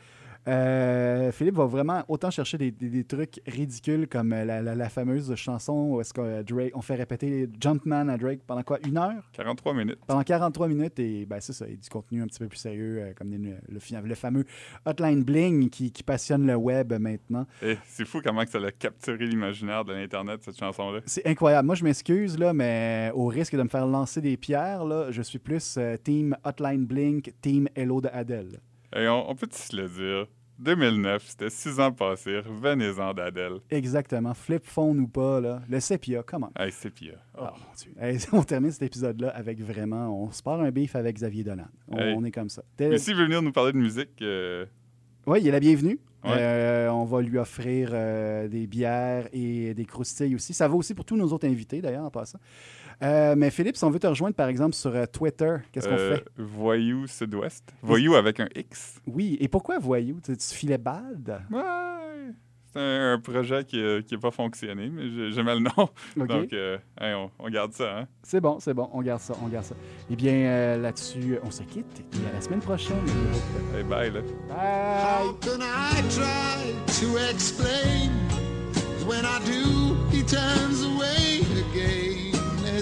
Euh, Philippe va vraiment autant chercher des, des- des trucs ridicules comme euh, la, la- la fameuse chanson où est-ce que euh, Drake, on fait répéter Jumpman à Drake pendant quoi? Une heure? 43 minutes. Pendant 43 minutes et ben, c'est ça, et du contenu un petit peu plus sérieux, euh, comme des- le, fameux Hotline Bling qui, qui passionne le web maintenant. Et c'est fou comment que ça a capturé l'imaginaire de l'Internet, cette chanson-là. C'est incroyable. Moi, je m'excuse, là, mais au risque de me faire lancer des pierres, là, je suis plus euh, team Hotline Blink, team Hello de Adele. Et on, on peut se le dire? 2009, c'était six ans passés. Revenez-en d'Adèle. Exactement. Flip phone ou pas, là. Le sépia, comment? Hey, pire. Oh, mon Dieu. Hey, on termine cet épisode-là avec vraiment... On se part un beef avec Xavier Dolan. On, Hey. on est comme ça. Mais s'il veut venir nous parler de musique, euh, Oui, il est la bienvenue. Ouais. Euh, on va lui offrir euh, des bières et des croustilles aussi. Ça va aussi pour tous nos autres invités, d'ailleurs, en passant. Euh, mais Philippe, si on veut te rejoindre, par exemple, sur euh, Twitter, qu'est-ce qu'on euh, fait? Voyou Sud-Ouest. Voyou avec un X. Oui, et pourquoi voyou? Tu, tu filais bad? Ouais. C'est un, un projet qui n'a pas fonctionné, mais j'ai- j'aimais le nom. Donc, euh, hey, on, on garde ça. Hein? C'est bon, c'est bon. On garde ça, on garde ça. Eh bien, euh, là-dessus, on se quitte. Et à la semaine prochaine. Hey, bye, là. Bye! How can I try to explain? When I do, he turns away again.